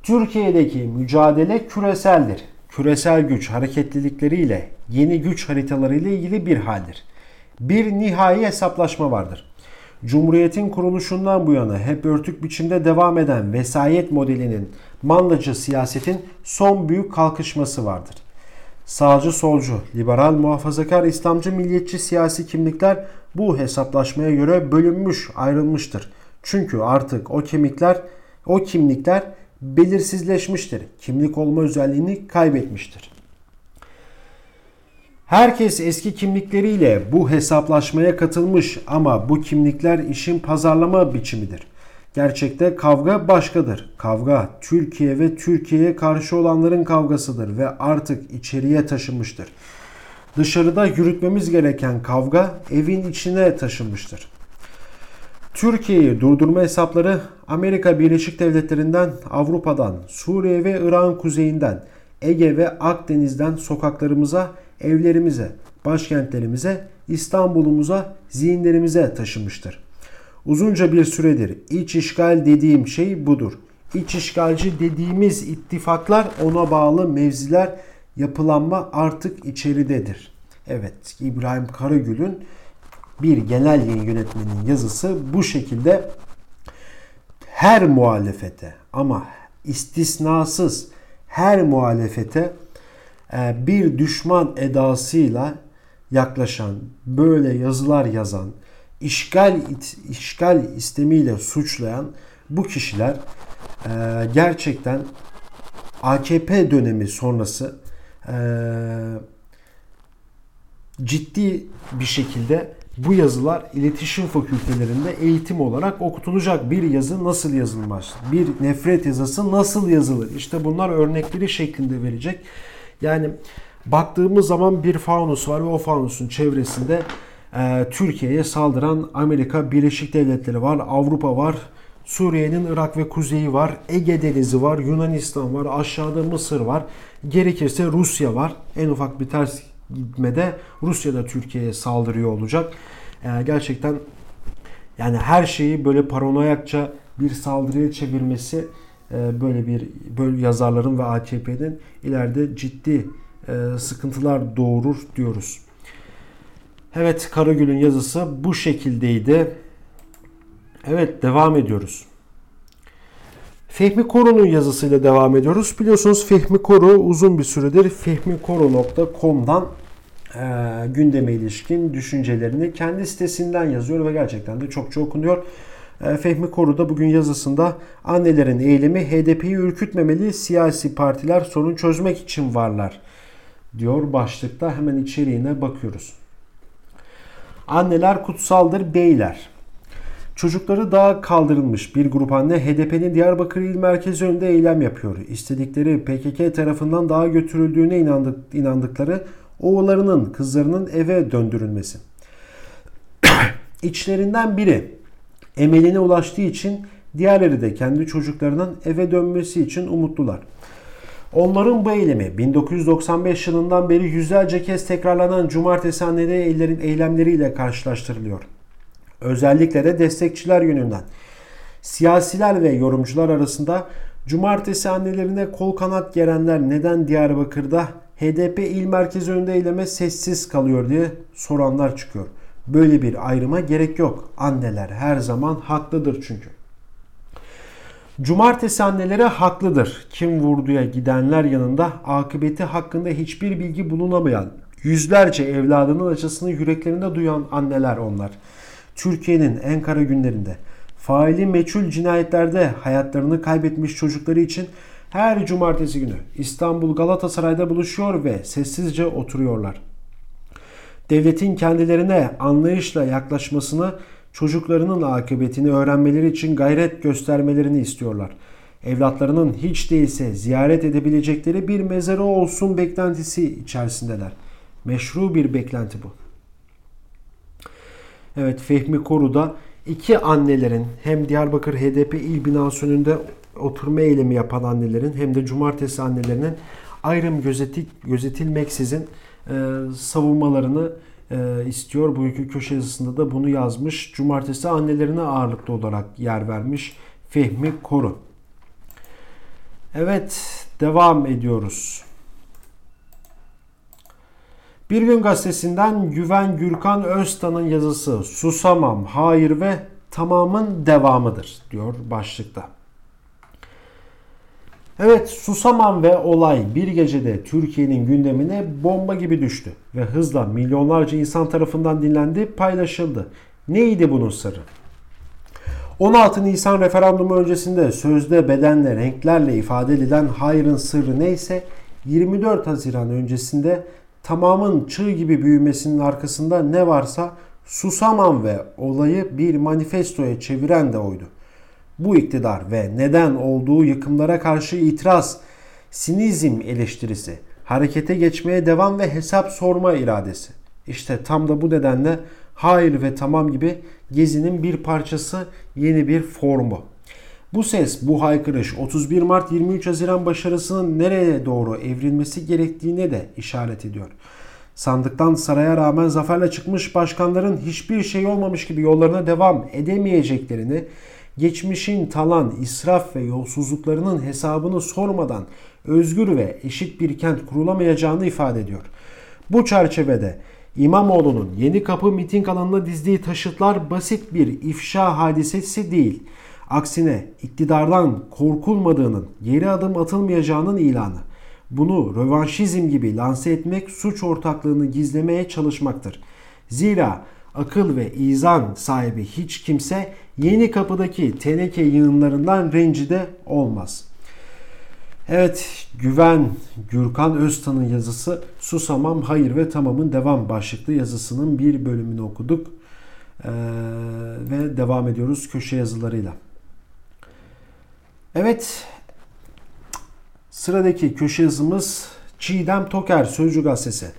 Türkiye'deki mücadele küreseldir. Küresel güç hareketlilikleriyle yeni güç haritalarıyla ilgili bir haldir. Bir nihai hesaplaşma vardır. Cumhuriyetin kuruluşundan bu yana hep örtük biçimde devam eden vesayet modelinin mandacı siyasetin son büyük kalkışması vardır. Sağcı solcu, liberal muhafazakar İslamcı milliyetçi siyasi kimlikler bu hesaplaşmaya göre bölünmüş, ayrılmıştır. Çünkü artık o kimlikler, o kimlikler belirsizleşmiştir. Kimlik olma özelliğini kaybetmiştir. Herkes eski kimlikleriyle bu hesaplaşmaya katılmış ama bu kimlikler işin pazarlama biçimidir. Gerçekte kavga başkadır. Kavga Türkiye ve Türkiye'ye karşı olanların kavgasıdır ve artık içeriye taşınmıştır. Dışarıda yürütmemiz gereken kavga evin içine taşınmıştır. Türkiye'yi durdurma hesapları Amerika Birleşik Devletleri'nden, Avrupa'dan, Suriye ve İran kuzeyinden, Ege ve Akdeniz'den sokaklarımıza, evlerimize, başkentlerimize, İstanbul'umuza, zihinlerimize taşımıştır. Uzunca bir süredir iç işgal dediğim şey budur. İç işgalci dediğimiz ittifaklar ona bağlı mevziler yapılanma artık içeridedir. Evet İbrahim Karagül'ün bir genel yayın yönetmeninin yazısı bu şekilde her muhalefete ama istisnasız her muhalefete bir düşman edasıyla yaklaşan, böyle yazılar yazan, işgal işgal istemiyle suçlayan bu kişiler e, gerçekten AKP dönemi sonrası e, ciddi bir şekilde bu yazılar iletişim fakültelerinde eğitim olarak okutulacak. Bir yazı nasıl yazılmaz? Bir nefret yazısı nasıl yazılır? İşte bunlar örnekleri şeklinde verecek. Yani baktığımız zaman bir fanus var ve o fanusun çevresinde e, Türkiye'ye saldıran Amerika Birleşik Devletleri var, Avrupa var, Suriye'nin Irak ve kuzeyi var, Ege Denizi var, Yunanistan var, aşağıda Mısır var, gerekirse Rusya var. En ufak bir ters gitmede Rusya da Türkiye'ye saldırıyor olacak. Yani gerçekten yani her şeyi böyle paranoyakça bir saldırıya çevirmesi e, böyle bir böyle yazarların ve AKP'nin ileride ciddi e, sıkıntılar doğurur diyoruz. Evet Karagül'ün yazısı bu şekildeydi. Evet devam ediyoruz. Fehmi Koru'nun yazısıyla devam ediyoruz. Biliyorsunuz Fehmi Koru uzun bir süredir fehmikoru.com'dan e, gündeme ilişkin düşüncelerini kendi sitesinden yazıyor ve gerçekten de çokça okunuyor. E, Fehmi Koru da bugün yazısında annelerin eylemi HDP'yi ürkütmemeli siyasi partiler sorun çözmek için varlar diyor başlıkta hemen içeriğine bakıyoruz. Anneler kutsaldır beyler. Çocukları dağa kaldırılmış bir grup anne HDP'nin Diyarbakır İl Merkezi önünde eylem yapıyor. İstedikleri PKK tarafından dağa götürüldüğüne inandık, inandıkları oğullarının, kızlarının eve döndürülmesi. İçlerinden biri emeline ulaştığı için diğerleri de kendi çocuklarının eve dönmesi için umutlular. Onların bu eylemi 1995 yılından beri yüzlerce kez tekrarlanan cumartesi anneleri eylemleriyle karşılaştırılıyor. Özellikle de destekçiler yönünden. Siyasiler ve yorumcular arasında cumartesi annelerine kol kanat gerenler neden Diyarbakır'da HDP il merkezi önünde eyleme sessiz kalıyor diye soranlar çıkıyor. Böyle bir ayrıma gerek yok. Anneler her zaman haklıdır çünkü. Cumartesi anneleri haklıdır. Kim vurduya gidenler yanında akıbeti hakkında hiçbir bilgi bulunamayan, yüzlerce evladının acısını yüreklerinde duyan anneler onlar. Türkiye'nin en kara günlerinde faili meçhul cinayetlerde hayatlarını kaybetmiş çocukları için her cumartesi günü İstanbul Galatasaray'da buluşuyor ve sessizce oturuyorlar. Devletin kendilerine anlayışla yaklaşmasını, çocuklarının akıbetini öğrenmeleri için gayret göstermelerini istiyorlar. Evlatlarının hiç değilse ziyaret edebilecekleri bir mezarı olsun beklentisi içerisindeler. Meşru bir beklenti bu. Evet Fehmi Koru'da iki annelerin hem Diyarbakır HDP il binası önünde oturma eylemi yapan annelerin hem de cumartesi annelerinin ayrım gözetik, gözetilmeksizin savunmalarını e, istiyor. Bu iki köşe yazısında da bunu yazmış. Cumartesi annelerine ağırlıklı olarak yer vermiş Fehmi Koru. Evet devam ediyoruz. Bir gün gazetesinden Güven Gürkan Öztan'ın yazısı Susamam, Hayır ve Tamamın devamıdır diyor başlıkta. Evet Susamam ve olay bir gecede Türkiye'nin gündemine bomba gibi düştü ve hızla milyonlarca insan tarafından dinlendi, paylaşıldı. Neydi bunun sırrı? 16 Nisan referandumu öncesinde sözde bedenle, renklerle ifade edilen hayırın sırrı neyse 24 Haziran öncesinde tamamın çığ gibi büyümesinin arkasında ne varsa Susamam ve olayı bir manifestoya çeviren de oydu. Bu iktidar ve neden olduğu yıkımlara karşı itiraz, sinizm eleştirisi, harekete geçmeye devam ve hesap sorma iradesi. İşte tam da bu nedenle hayır ve tamam gibi gezinin bir parçası yeni bir formu. Bu ses, bu haykırış 31 Mart 23 Haziran başarısının nereye doğru evrilmesi gerektiğine de işaret ediyor. Sandıktan saraya rağmen zaferle çıkmış başkanların hiçbir şey olmamış gibi yollarına devam edemeyeceklerini, geçmişin talan, israf ve yolsuzluklarının hesabını sormadan özgür ve eşit bir kent kurulamayacağını ifade ediyor. Bu çerçevede İmamoğlu'nun Yeni Kapı miting alanına dizdiği taşıtlar basit bir ifşa hadisesi değil. Aksine iktidardan korkulmadığının, geri adım atılmayacağının ilanı. Bunu rövanşizm gibi lanse etmek suç ortaklığını gizlemeye çalışmaktır. Zira akıl ve izan sahibi hiç kimse yeni kapıdaki teneke yığınlarından rencide olmaz. Evet Güven Gürkan Öztan'ın yazısı Susamam Hayır ve Tamam'ın devam başlıklı yazısının bir bölümünü okuduk. Ee, ve devam ediyoruz köşe yazılarıyla. Evet sıradaki köşe yazımız Çiğdem Toker Sözcü Gazetesi.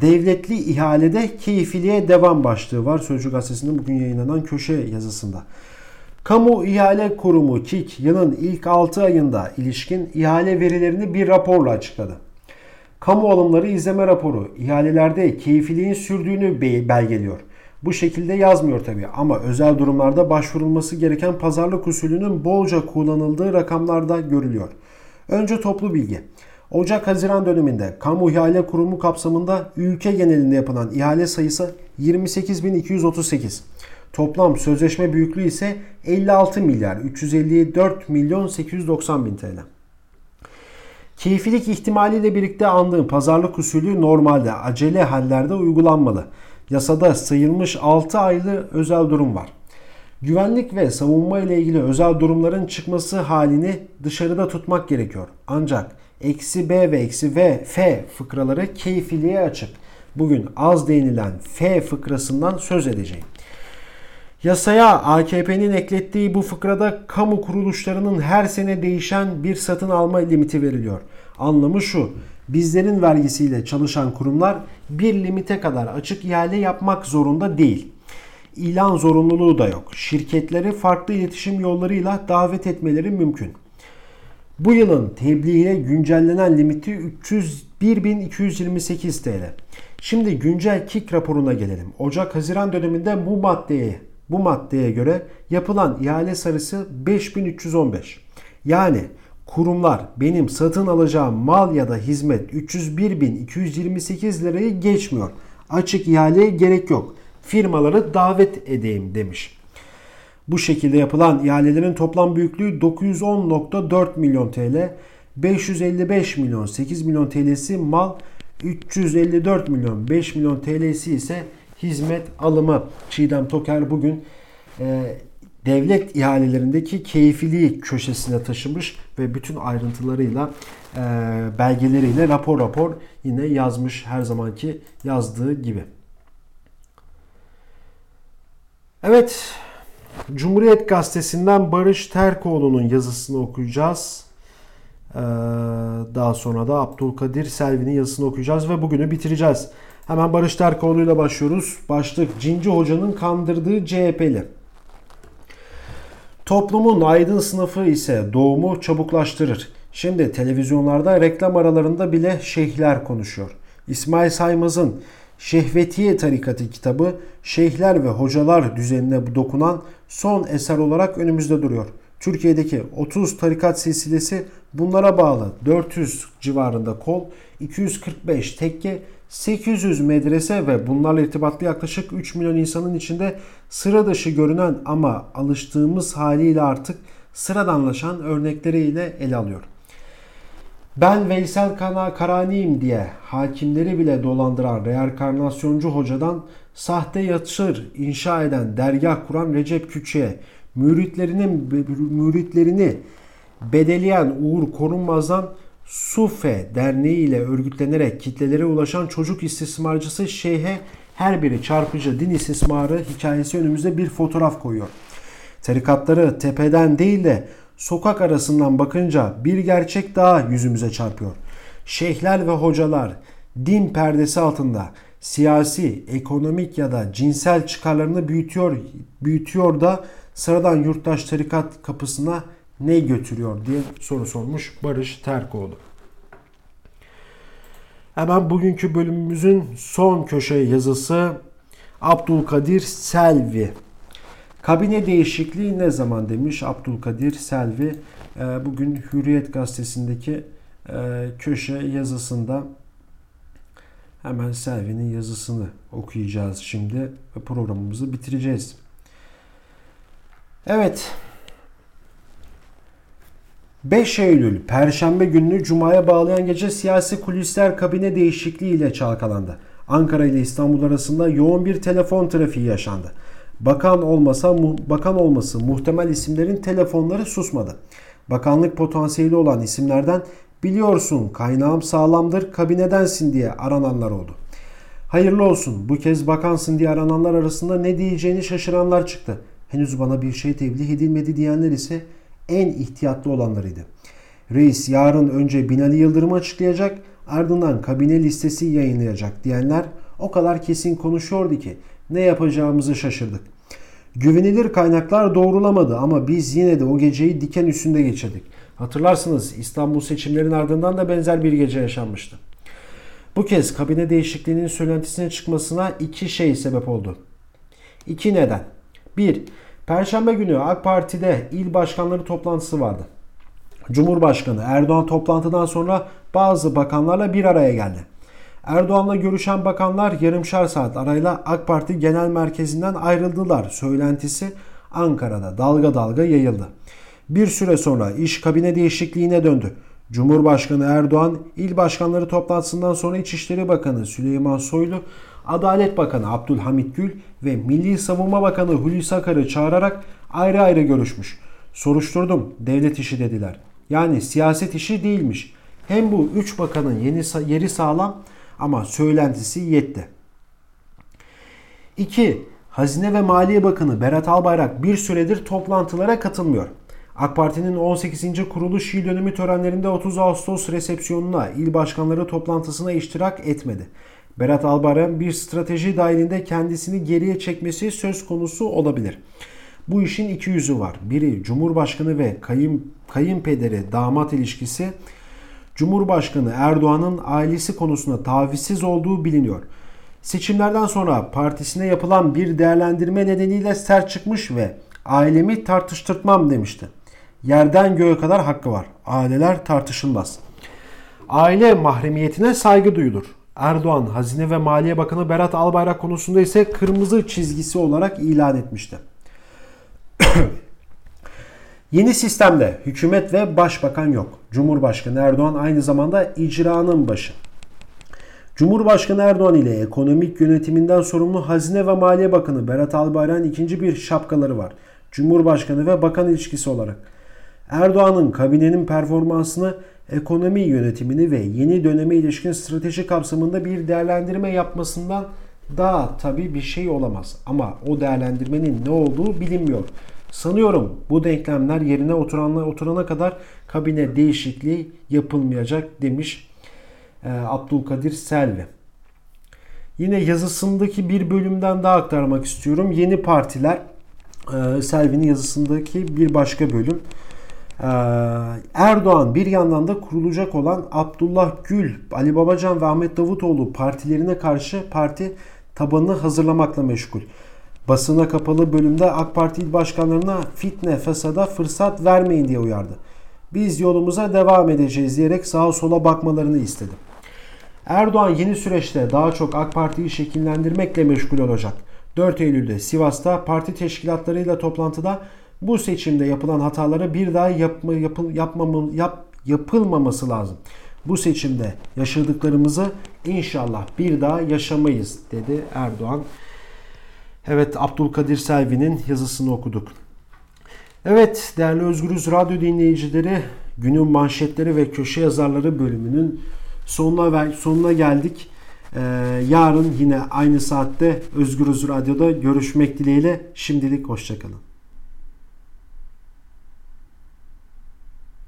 Devletli ihalede keyfiliğe devam başlığı var Sözcü Gazetesi'nin bugün yayınlanan köşe yazısında. Kamu İhale Kurumu KİK yılın ilk 6 ayında ilişkin ihale verilerini bir raporla açıkladı. Kamu alımları izleme raporu ihalelerde keyfiliğin sürdüğünü belgeliyor. Bu şekilde yazmıyor tabii ama özel durumlarda başvurulması gereken pazarlık usulünün bolca kullanıldığı rakamlarda görülüyor. Önce toplu bilgi. Ocak-Haziran döneminde kamu ihale kurumu kapsamında ülke genelinde yapılan ihale sayısı 28.238. Toplam sözleşme büyüklüğü ise 56 milyar 354 milyon 890 bin TL. Keyfilik ihtimaliyle birlikte andığım pazarlık usulü normalde acele hallerde uygulanmalı. Yasada sayılmış 6 aylı özel durum var. Güvenlik ve savunma ile ilgili özel durumların çıkması halini dışarıda tutmak gerekiyor. Ancak eksi B ve eksi V, F fıkraları keyfiliğe açık. Bugün az değinilen F fıkrasından söz edeceğim. Yasaya AKP'nin eklettiği bu fıkrada kamu kuruluşlarının her sene değişen bir satın alma limiti veriliyor. Anlamı şu. Bizlerin vergisiyle çalışan kurumlar bir limite kadar açık ihale yapmak zorunda değil. İlan zorunluluğu da yok. Şirketleri farklı iletişim yollarıyla davet etmeleri mümkün. Bu yılın tebliğine güncellenen limiti 301.228 TL. Şimdi güncel KİK raporuna gelelim. Ocak-Haziran döneminde bu maddeye bu maddeye göre yapılan ihale sayısı 5315. Yani kurumlar benim satın alacağım mal ya da hizmet 301.228 lirayı geçmiyor. Açık ihaleye gerek yok. Firmaları davet edeyim demiş. Bu şekilde yapılan ihalelerin toplam büyüklüğü 910.4 milyon TL, 555 milyon 8 milyon TL'si mal, 354 milyon 5 milyon TL'si ise hizmet alımı. Çiğdem Toker bugün e, devlet ihalelerindeki keyfiliği köşesine taşımış ve bütün ayrıntılarıyla e, belgeleriyle rapor rapor yine yazmış her zamanki yazdığı gibi. Evet, Cumhuriyet Gazetesi'nden Barış Terkoğlu'nun yazısını okuyacağız. Ee, daha sonra da Abdülkadir Selvi'nin yazısını okuyacağız ve bugünü bitireceğiz. Hemen Barış Terkoğlu ile başlıyoruz. Başlık Cinci Hoca'nın kandırdığı CHP'li. Toplumun aydın sınıfı ise doğumu çabuklaştırır. Şimdi televizyonlarda reklam aralarında bile şeyhler konuşuyor. İsmail Saymaz'ın Şehvetiye Tarikatı kitabı şeyhler ve hocalar düzenine dokunan son eser olarak önümüzde duruyor. Türkiye'deki 30 tarikat silsilesi bunlara bağlı 400 civarında kol, 245 tekke, 800 medrese ve bunlarla irtibatlı yaklaşık 3 milyon insanın içinde sıra dışı görünen ama alıştığımız haliyle artık sıradanlaşan örnekleriyle ele alıyor. Ben Veysel Kana Karani'yim diye hakimleri bile dolandıran reenkarnasyoncu hocadan sahte yatır inşa eden dergah kuran Recep Küçü'ye müritlerinin müritlerini bedeleyen Uğur Korunmaz'dan Sufe Derneği ile örgütlenerek kitlelere ulaşan çocuk istismarcısı şeyhe her biri çarpıcı din istismarı hikayesi önümüzde bir fotoğraf koyuyor. Tarikatları tepeden değil de sokak arasından bakınca bir gerçek daha yüzümüze çarpıyor. Şeyhler ve hocalar din perdesi altında siyasi, ekonomik ya da cinsel çıkarlarını büyütüyor, büyütüyor da sıradan yurttaş tarikat kapısına ne götürüyor diye soru sormuş Barış Terkoğlu. Hemen bugünkü bölümümüzün son köşe yazısı Abdülkadir Selvi. Kabine değişikliği ne zaman demiş Abdülkadir Selvi. Ee, bugün Hürriyet gazetesindeki e, köşe yazısında hemen Selvi'nin yazısını okuyacağız şimdi ve programımızı bitireceğiz. Evet 5 Eylül Perşembe gününü Cuma'ya bağlayan gece siyasi kulisler kabine değişikliği ile çalkalandı. Ankara ile İstanbul arasında yoğun bir telefon trafiği yaşandı. Bakan olmasa bakan olması muhtemel isimlerin telefonları susmadı. Bakanlık potansiyeli olan isimlerden biliyorsun kaynağım sağlamdır kabinedensin diye arananlar oldu. Hayırlı olsun bu kez bakansın diye arananlar arasında ne diyeceğini şaşıranlar çıktı. Henüz bana bir şey tebliğ edilmedi diyenler ise en ihtiyatlı olanlarıydı. Reis yarın önce Binali Yıldırım açıklayacak ardından kabine listesi yayınlayacak diyenler o kadar kesin konuşuyordu ki ne yapacağımızı şaşırdık. Güvenilir kaynaklar doğrulamadı ama biz yine de o geceyi diken üstünde geçirdik. Hatırlarsınız İstanbul seçimlerin ardından da benzer bir gece yaşanmıştı. Bu kez kabine değişikliğinin söylentisine çıkmasına iki şey sebep oldu. İki neden. 1. Perşembe günü AK Parti'de il başkanları toplantısı vardı. Cumhurbaşkanı Erdoğan toplantıdan sonra bazı bakanlarla bir araya geldi. Erdoğan'la görüşen bakanlar yarımşar saat arayla AK Parti Genel Merkezi'nden ayrıldılar söylentisi Ankara'da dalga dalga yayıldı. Bir süre sonra iş kabine değişikliğine döndü. Cumhurbaşkanı Erdoğan il başkanları toplantısından sonra İçişleri Bakanı Süleyman Soylu, Adalet Bakanı Abdülhamit Gül ve Milli Savunma Bakanı Hulusi Akar'ı çağırarak ayrı ayrı görüşmüş. Soruşturdum, devlet işi dediler. Yani siyaset işi değilmiş. Hem bu üç bakanın yeni yeri sağlam ama söylentisi yetti. 2. Hazine ve Maliye Bakanı Berat Albayrak bir süredir toplantılara katılmıyor. AK Parti'nin 18. kuruluş yıl dönümü törenlerinde 30 Ağustos resepsiyonuna, il başkanları toplantısına iştirak etmedi. Berat Albayrak'ın bir strateji dahilinde kendisini geriye çekmesi söz konusu olabilir. Bu işin iki yüzü var. Biri Cumhurbaşkanı ve kayın, kayınpederi damat ilişkisi. Cumhurbaşkanı Erdoğan'ın ailesi konusunda tavizsiz olduğu biliniyor. Seçimlerden sonra partisine yapılan bir değerlendirme nedeniyle sert çıkmış ve ailemi tartıştırtmam demişti. Yerden göğe kadar hakkı var. Aileler tartışılmaz. Aile mahremiyetine saygı duyulur. Erdoğan Hazine ve Maliye Bakanı Berat Albayrak konusunda ise kırmızı çizgisi olarak ilan etmişti. Yeni sistemde hükümet ve başbakan yok. Cumhurbaşkanı Erdoğan aynı zamanda icranın başı. Cumhurbaşkanı Erdoğan ile ekonomik yönetiminden sorumlu Hazine ve Maliye Bakanı Berat Albayrak'ın ikinci bir şapkaları var. Cumhurbaşkanı ve bakan ilişkisi olarak. Erdoğan'ın kabinenin performansını, ekonomi yönetimini ve yeni döneme ilişkin strateji kapsamında bir değerlendirme yapmasından daha tabii bir şey olamaz. Ama o değerlendirmenin ne olduğu bilinmiyor. Sanıyorum bu denklemler yerine oturanlar oturana kadar kabine değişikliği yapılmayacak demiş e, Abdülkadir Selvi. Yine yazısındaki bir bölümden daha aktarmak istiyorum. Yeni partiler e, Selvi'nin yazısındaki bir başka bölüm. E, Erdoğan bir yandan da kurulacak olan Abdullah Gül, Ali Babacan ve Ahmet Davutoğlu partilerine karşı parti tabanını hazırlamakla meşgul. Basına kapalı bölümde AK Parti il başkanlarına fitne, fesada fırsat vermeyin diye uyardı. Biz yolumuza devam edeceğiz diyerek sağa sola bakmalarını istedi. Erdoğan yeni süreçte daha çok AK Parti'yi şekillendirmekle meşgul olacak. 4 Eylül'de Sivas'ta parti teşkilatlarıyla toplantıda bu seçimde yapılan hataları bir daha yapma, yapıl, yapmamı, yap, yapılmaması lazım. Bu seçimde yaşadıklarımızı inşallah bir daha yaşamayız dedi Erdoğan. Evet Abdülkadir Selvi'nin yazısını okuduk. Evet değerli Özgürüz Radyo dinleyicileri günün manşetleri ve köşe yazarları bölümünün sonuna, sonuna geldik. Ee, yarın yine aynı saatte Özgürüz Radyo'da görüşmek dileğiyle şimdilik hoşçakalın.